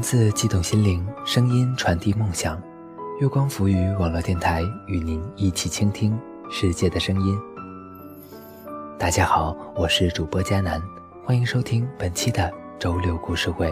文字激动心灵，声音传递梦想。月光浮语网络电台与您一起倾听世界的声音。大家好，我是主播佳楠，欢迎收听本期的周六故事会。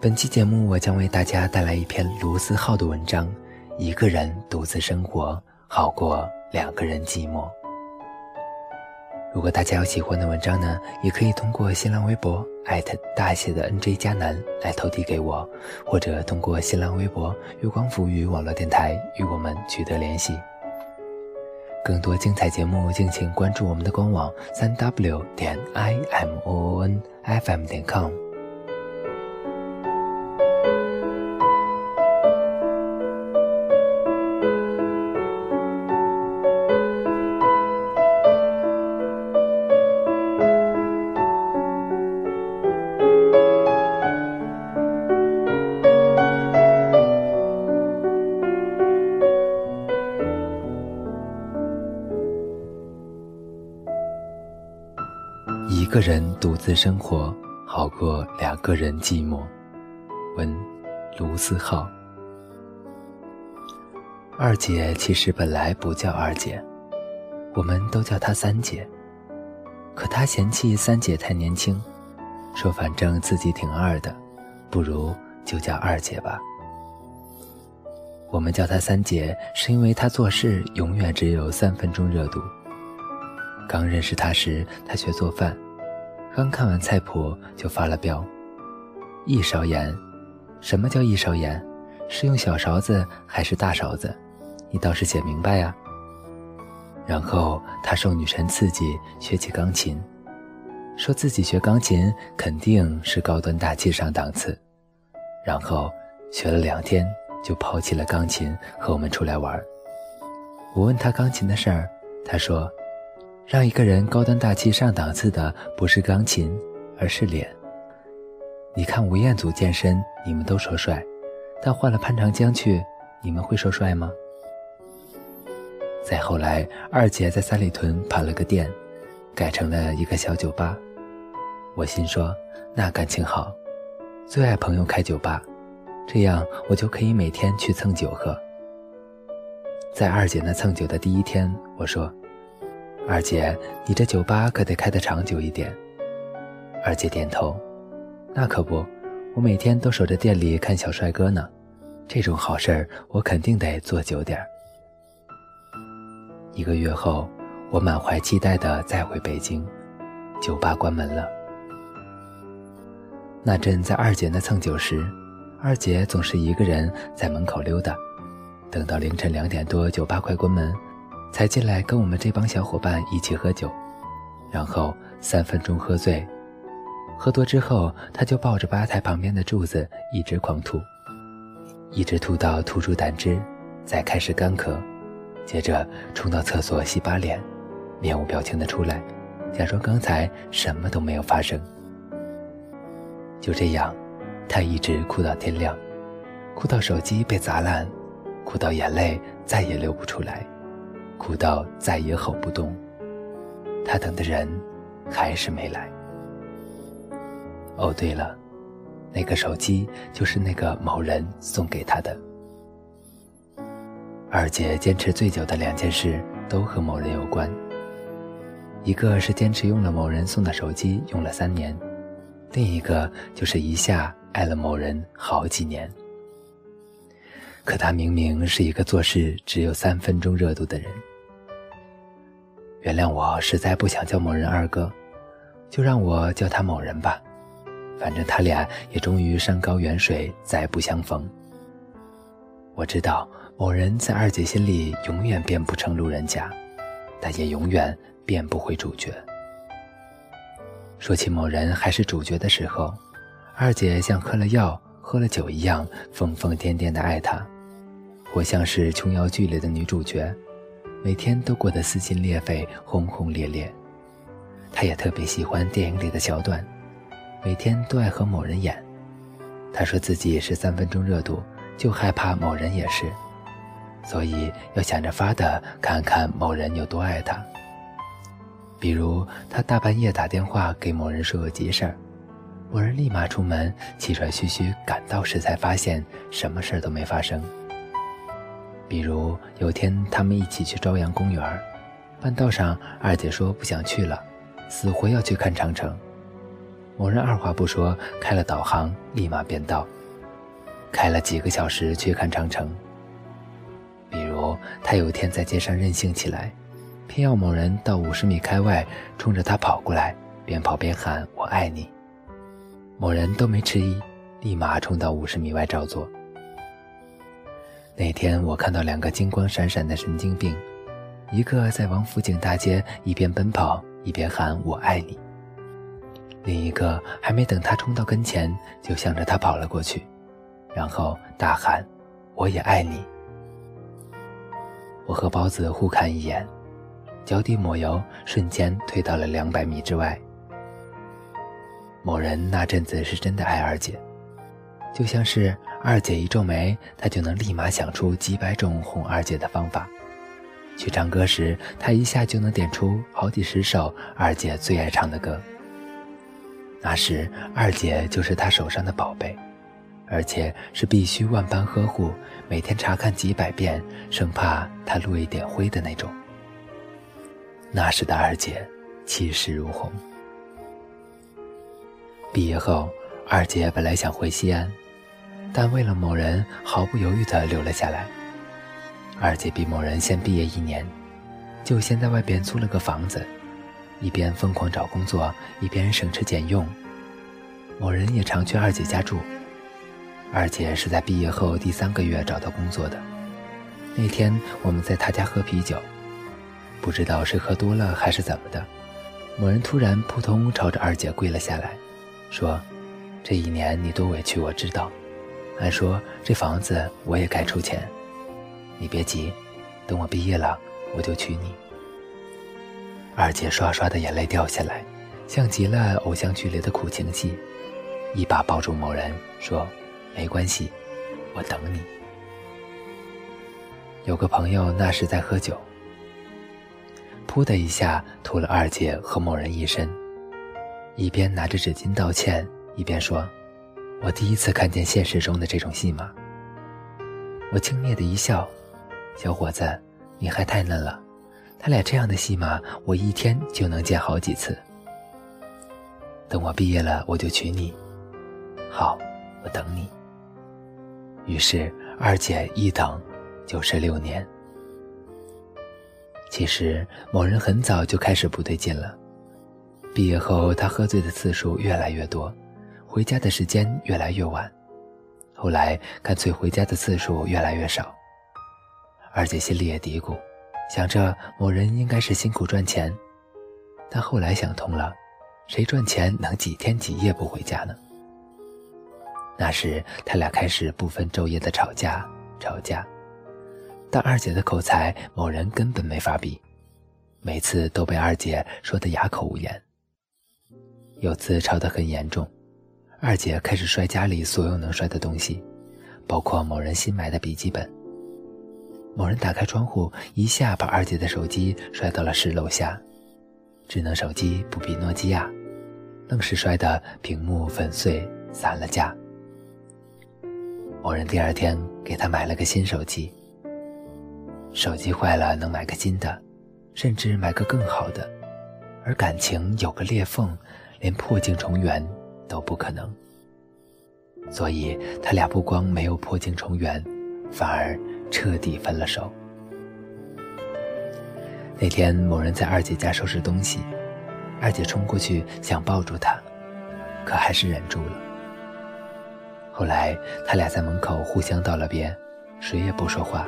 本期节目，我将为大家带来一篇卢思浩的文章：一个人独自生活，好过两个人寂寞。如果大家有喜欢的文章呢，也可以通过新浪微博艾特大写的 NJ 加南来投递给我，或者通过新浪微博月光浮语网络电台与我们取得联系。更多精彩节目，敬请关注我们的官网三 w 点 i m o n f m 点 com。个人独自生活，好过两个人寂寞。文，卢思浩。二姐其实本来不叫二姐，我们都叫她三姐。可她嫌弃三姐太年轻，说反正自己挺二的，不如就叫二姐吧。我们叫她三姐，是因为她做事永远只有三分钟热度。刚认识她时，她学做饭。刚看完菜谱就发了飙，一勺盐，什么叫一勺盐？是用小勺子还是大勺子？你倒是写明白呀。然后他受女神刺激学起钢琴，说自己学钢琴肯定是高端大气上档次。然后学了两天就抛弃了钢琴和我们出来玩。我问他钢琴的事儿，他说。让一个人高端大气上档次的不是钢琴，而是脸。你看吴彦祖健身，你们都说帅，但换了潘长江去，你们会说帅吗？再后来，二姐在三里屯盘了个店，改成了一个小酒吧。我心说，那感情好，最爱朋友开酒吧，这样我就可以每天去蹭酒喝。在二姐那蹭酒的第一天，我说。二姐，你这酒吧可得开得长久一点。二姐点头，那可不，我每天都守着店里看小帅哥呢。这种好事儿，我肯定得做久点儿。一个月后，我满怀期待的再回北京，酒吧关门了。那阵在二姐那蹭酒时，二姐总是一个人在门口溜达，等到凌晨两点多，酒吧快关门。才进来跟我们这帮小伙伴一起喝酒，然后三分钟喝醉，喝多之后他就抱着吧台旁边的柱子一直狂吐，一直吐到吐出胆汁，再开始干咳，接着冲到厕所洗把脸，面无表情的出来，假装刚才什么都没有发生。就这样，他一直哭到天亮，哭到手机被砸烂，哭到眼泪再也流不出来。哭到再也吼不动，他等的人还是没来。哦，对了，那个手机就是那个某人送给他的。二姐坚持最久的两件事都和某人有关，一个是坚持用了某人送的手机用了三年，另一个就是一下爱了某人好几年。可他明明是一个做事只有三分钟热度的人。原谅我，实在不想叫某人二哥，就让我叫他某人吧。反正他俩也终于山高远水，再不相逢。我知道某人在二姐心里永远变不成路人甲，但也永远变不回主角。说起某人还是主角的时候，二姐像喝了药、喝了酒一样疯疯癫癫的爱他。我像是琼瑶剧里的女主角，每天都过得撕心裂肺、轰轰烈烈。他也特别喜欢电影里的桥段，每天都爱和某人演。他说自己是三分钟热度，就害怕某人也是，所以要想着法的看看某人有多爱他。比如他大半夜打电话给某人说有急事儿，某人立马出门，气喘吁吁赶到时，才发现什么事儿都没发生。比如有天他们一起去朝阳公园，半道上二姐说不想去了，死活要去看长城。某人二话不说开了导航，立马变道，开了几个小时去看长城。比如他有天在街上任性起来，偏要某人到五十米开外，冲着他跑过来，边跑边喊“我爱你”。某人都没迟疑，立马冲到五十米外照做。那天我看到两个金光闪闪的神经病，一个在王府井大街一边奔跑一边喊“我爱你”，另一个还没等他冲到跟前，就向着他跑了过去，然后大喊“我也爱你”。我和包子互看一眼，脚底抹油，瞬间退到了两百米之外。某人那阵子是真的爱二姐，就像是二姐一皱眉，他就能立马想出几百种哄二姐的方法。去唱歌时，他一下就能点出好几十首二姐最爱唱的歌。那时二姐就是他手上的宝贝，而且是必须万般呵护，每天查看几百遍，生怕她落一点灰的那种。那时的二姐气势如虹。毕业后，二姐本来想回西安，但为了某人，毫不犹豫地留了下来。二姐比某人先毕业一年，就先在外边租了个房子，一边疯狂找工作，一边省吃俭用。某人也常去二姐家住。二姐是在毕业后第三个月找到工作的。那天我们在她家喝啤酒，不知道是喝多了还是怎么的，某人突然扑通朝着二姐跪了下来。说：“这一年你多委屈，我知道。按说这房子我也该出钱，你别急，等我毕业了，我就娶你。”二姐刷刷的眼泪掉下来，像极了偶像剧里的苦情戏，一把抱住某人说：“没关系，我等你。”有个朋友那时在喝酒，噗的一下吐了二姐和某人一身。一边拿着纸巾道歉，一边说：“我第一次看见现实中的这种戏码。”我轻蔑的一笑：“小伙子，你还太嫩了。他俩这样的戏码，我一天就能见好几次。等我毕业了，我就娶你。好，我等你。”于是二姐一等就是六年。其实某人很早就开始不对劲了。毕业后，他喝醉的次数越来越多，回家的时间越来越晚，后来干脆回家的次数越来越少。二姐心里也嘀咕，想着某人应该是辛苦赚钱，但后来想通了，谁赚钱能几天几夜不回家呢？那时他俩开始不分昼夜的吵架，吵架。但二姐的口才，某人根本没法比，每次都被二姐说得哑口无言。有次吵得很严重，二姐开始摔家里所有能摔的东西，包括某人新买的笔记本。某人打开窗户，一下把二姐的手机摔到了十楼下，智能手机不比诺基亚，愣是摔得屏幕粉碎散了架。某人第二天给他买了个新手机，手机坏了能买个新的，甚至买个更好的，而感情有个裂缝。连破镜重圆都不可能，所以他俩不光没有破镜重圆，反而彻底分了手。那天某人在二姐家收拾东西，二姐冲过去想抱住他，可还是忍住了。后来他俩在门口互相道了别，谁也不说话。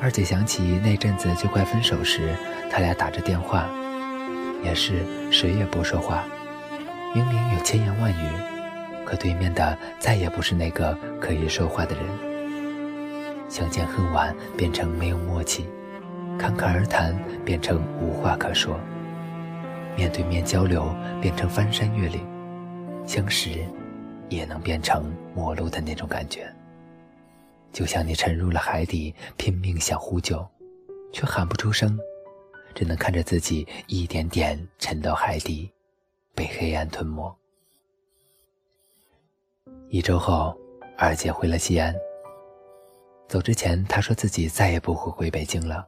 二姐想起那阵子就快分手时，他俩打着电话。也是谁也不说话，明明有千言万语，可对面的再也不是那个可以说话的人。相见恨晚变成没有默契，侃侃而谈变成无话可说，面对面交流变成翻山越岭，相识也能变成陌路的那种感觉。就像你沉入了海底，拼命想呼救，却喊不出声。只能看着自己一点点沉到海底，被黑暗吞没。一周后，二姐回了西安。走之前，她说自己再也不会回北京了，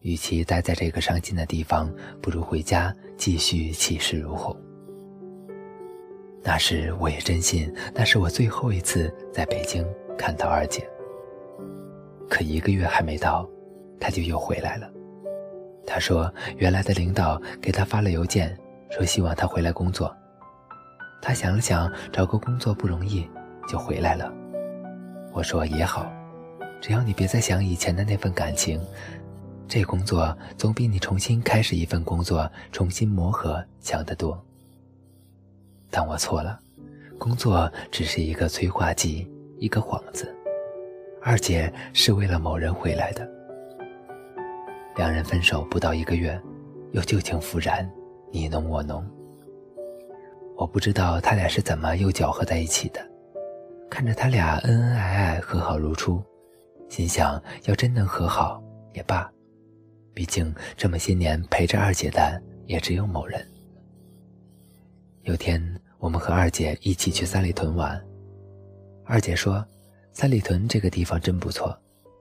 与其待在这个伤心的地方，不如回家继续气势如虹。那时我也真信，那是我最后一次在北京看到二姐。可一个月还没到，她就又回来了。她说，原来的领导给她发了邮件，说希望他回来工作。他想了想，找个工作不容易，就回来了。我说也好，只要你别再想以前的那份感情，这工作总比你重新开始一份工作、重新磨合强得多。但我错了，工作只是一个催化剂，一个幌子。二姐是为了某人回来的。两人分手不到一个月，又旧情复燃，你侬我侬。我不知道他俩是怎么又搅和在一起的。看着他俩恩恩爱爱、和好如初，心想要真能和好也罢，毕竟这么些年陪着二姐的也只有某人。有天，我们和二姐一起去三里屯玩。二姐说：“三里屯这个地方真不错，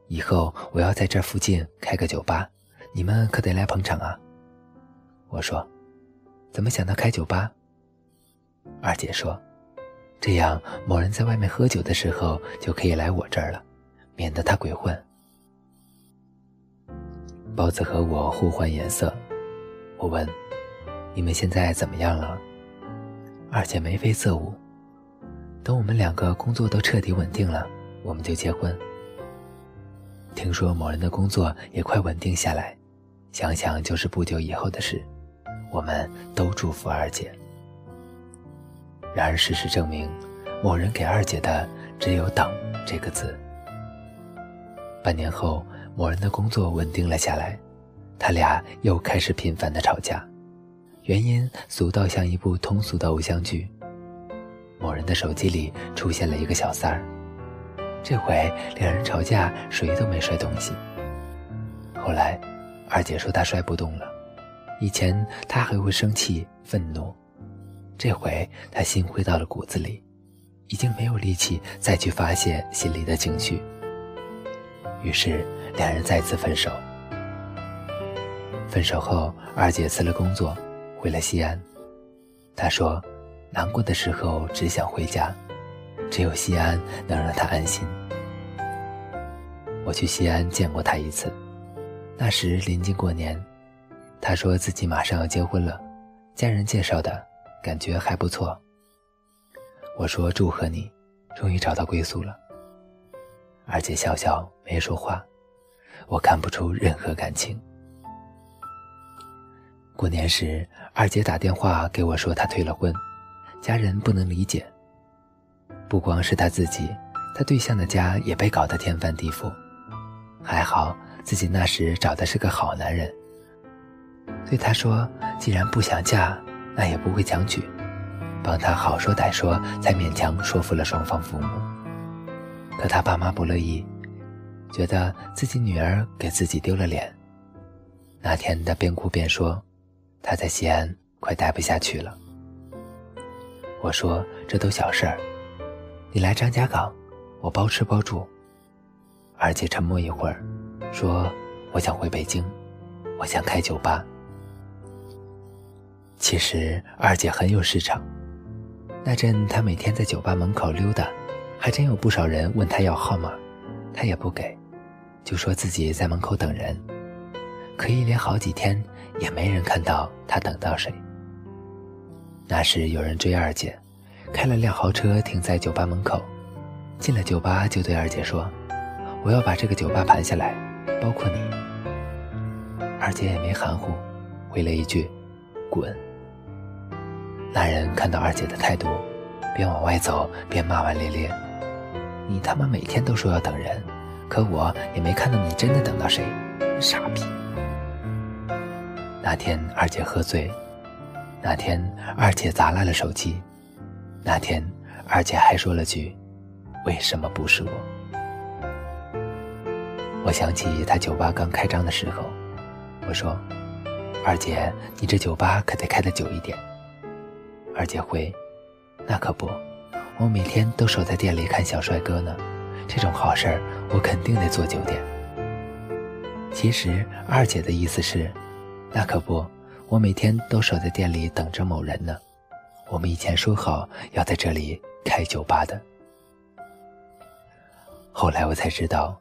以后我要在这附近开个酒吧，你们可得来捧场啊。”我说：“怎么想到开酒吧？”二姐说：“这样某人在外面喝酒的时候就可以来我这儿了，免得他鬼混。”包子和我互换颜色，我问：“你们现在怎么样了？”二姐眉飞色舞，等我们两个工作都彻底稳定了，我们就结婚。听说某人的工作也快稳定下来，想想就是不久以后的事，我们都祝福二姐。然而事实证明，某人给二姐的只有“等”这个字。半年后，某人的工作稳定了下来，他俩又开始频繁的吵架。原因俗到像一部通俗的偶像剧。某人的手机里出现了一个小三儿，这回两人吵架，谁都没摔东西。后来，二姐说她摔不动了，以前他还会生气愤怒，这回他心灰到了骨子里，已经没有力气再去发泄心里的情绪。于是，两人再次分手。分手后，二姐辞了工作。回了西安，她说：“难过的时候只想回家，只有西安能让她安心。”我去西安见过他一次，那时临近过年，他说自己马上要结婚了，家人介绍的，感觉还不错。我说：“祝贺你，终于找到归宿了。”二姐笑笑没说话，我看不出任何感情。过年时，二姐打电话给我说她退了婚，家人不能理解。不光是她自己，她对象的家也被搞得天翻地覆。还好自己那时找的是个好男人，对她说：“既然不想嫁，那也不会强娶。”帮她好说歹说，才勉强说服了双方父母。可她爸妈不乐意，觉得自己女儿给自己丢了脸。那天她边哭边说。他在西安快待不下去了。我说：“这都小事儿，你来张家港，我包吃包住。”二姐沉默一会儿，说：“我想回北京，我想开酒吧。”其实二姐很有市场。那阵她每天在酒吧门口溜达，还真有不少人问她要号码，她也不给，就说自己在门口等人。可一连好几天。也没人看到他等到谁。那时有人追二姐，开了辆豪车停在酒吧门口，进了酒吧就对二姐说：“我要把这个酒吧盘下来，包括你。”二姐也没含糊，回了一句：“滚。”那人看到二姐的态度，边往外走边骂骂咧咧：“你他妈每天都说要等人，可我也没看到你真的等到谁，傻逼！”那天二姐喝醉，那天二姐砸烂了手机，那天二姐还说了句：“为什么不是我？”我想起她酒吧刚开张的时候，我说：“二姐，你这酒吧可得开得久一点。”二姐回：“那可不，我每天都守在店里看小帅哥呢，这种好事儿我肯定得做久点。其实二姐的意思是，那可不，我每天都守在店里等着某人呢。我们以前说好要在这里开酒吧的。后来我才知道，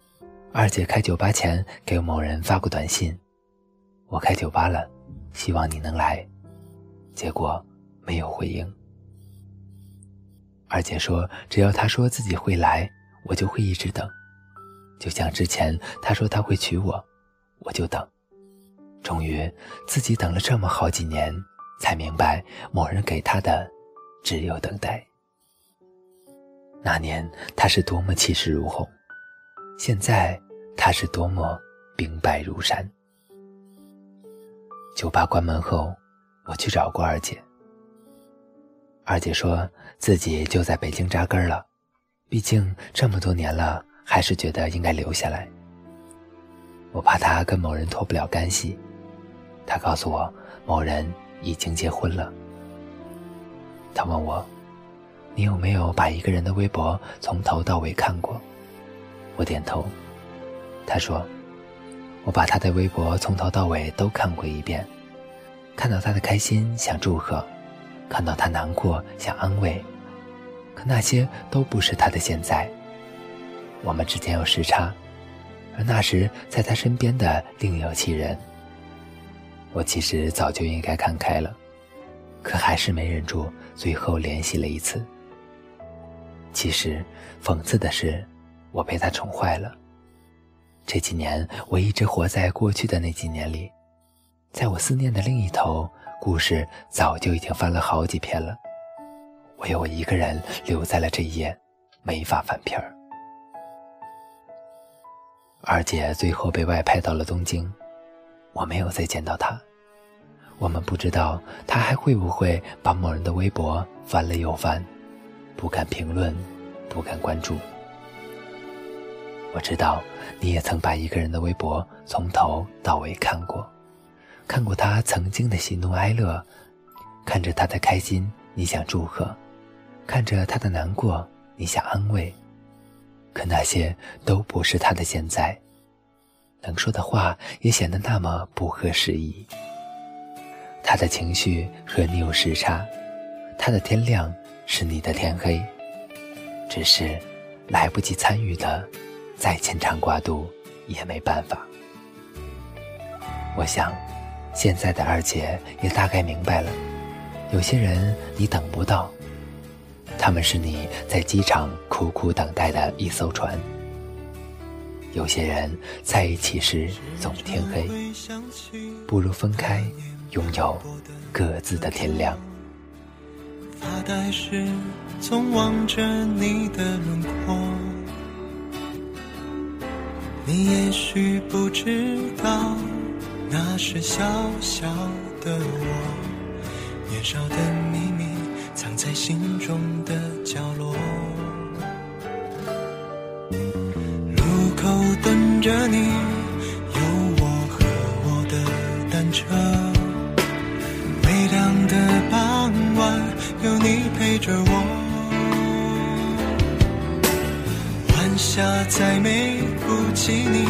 二姐开酒吧前给某人发过短信：“我开酒吧了，希望你能来。”结果没有回应。二姐说：“只要他说自己会来，我就会一直等，就像之前他说他会娶我。”我就等，终于自己等了这么好几年，才明白某人给他的只有等待。那年他是多么气势如虹，现在他是多么兵败如山。酒吧关门后，我去找过二姐。二姐说自己就在北京扎根了，毕竟这么多年了，还是觉得应该留下来。我怕他跟某人脱不了干系，他告诉我某人已经结婚了。他问我，你有没有把一个人的微博从头到尾看过？我点头。他说，我把他的微博从头到尾都看过一遍，看到他的开心想祝贺，看到他难过想安慰，可那些都不是他的现在。我们之间有时差。而那时在他身边的另有其人，我其实早就应该看开了，可还是没忍住，最后联系了一次。其实，讽刺的是，我被他宠坏了。这几年，我一直活在过去的那几年里，在我思念的另一头，故事早就已经翻了好几篇了，唯有我一个人留在了这一页，没法翻篇儿。二姐最后被外派到了东京，我没有再见到她。我们不知道她还会不会把某人的微博翻了又翻，不敢评论，不敢关注。我知道你也曾把一个人的微博从头到尾看过，看过他曾经的喜怒哀乐，看着他的开心，你想祝贺；看着他的难过，你想安慰。可那些都不是他的现在，能说的话也显得那么不合时宜。他的情绪和你有时差，他的天亮是你的天黑，只是来不及参与的，再牵肠挂肚也没办法。我想，现在的二姐也大概明白了，有些人你等不到。他们是你在机场苦苦等待的一艘船。有些人在一起时总天黑，不如分开，拥有各自的天亮。发呆时总望着你的轮廓，你也许不知道，那是小小的我，年少的秘密。藏在心中的角落，路口等着你，有我和我的单车。微凉的傍晚，有你陪着我。晚霞再美不及你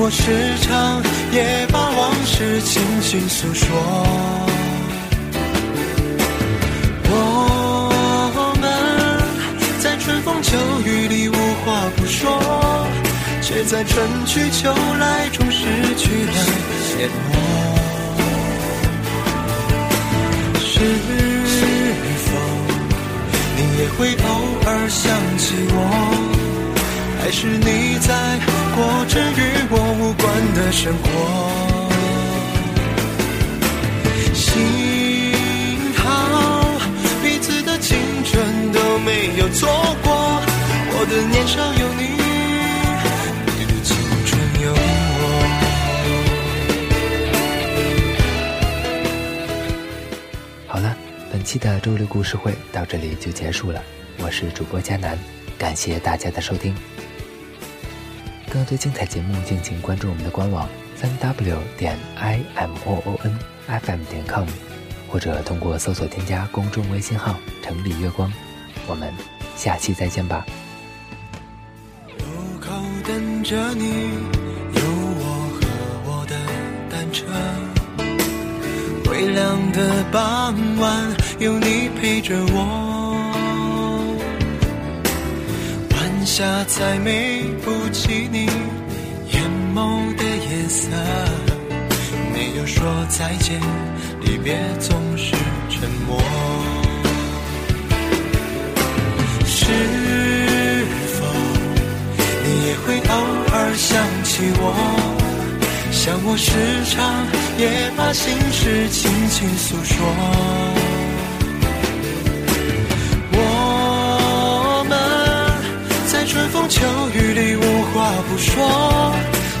我时常也把往事轻轻诉说。我们在春风秋雨里无话不说，却在春去秋来中失去了联络。是否你。也会偶尔想起我，还是你在过着与我无关的生活？幸好彼此的青春都没有错过，我的年少有你。好了，本期的周六故事会到这里就结束了。我是主播佳南，感谢大家的收听。更多精彩节目，敬请关注我们的官网三 w 点 i m o o n f m 点 com，或者通过搜索添加公众微信号“城里月光”。我们下期再见吧。路口等着你，有我和我的单车。微凉的傍晚，有你陪着我。晚霞再美不及你眼眸的颜色。没有说再见，离别总是沉默。是否你也会偶尔想起我？像我时常也把心事轻轻诉说。春风秋雨里无话不说，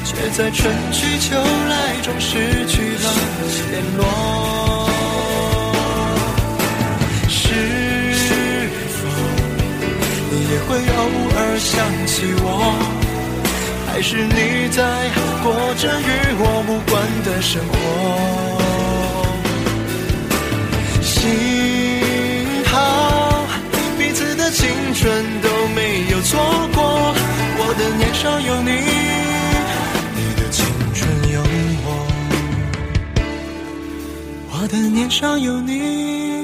却在春去秋来中失去了联络。是否你也会偶尔想起我？还是你在过着与我无关的生活？年少有你，你的青春有我，我的年少有你。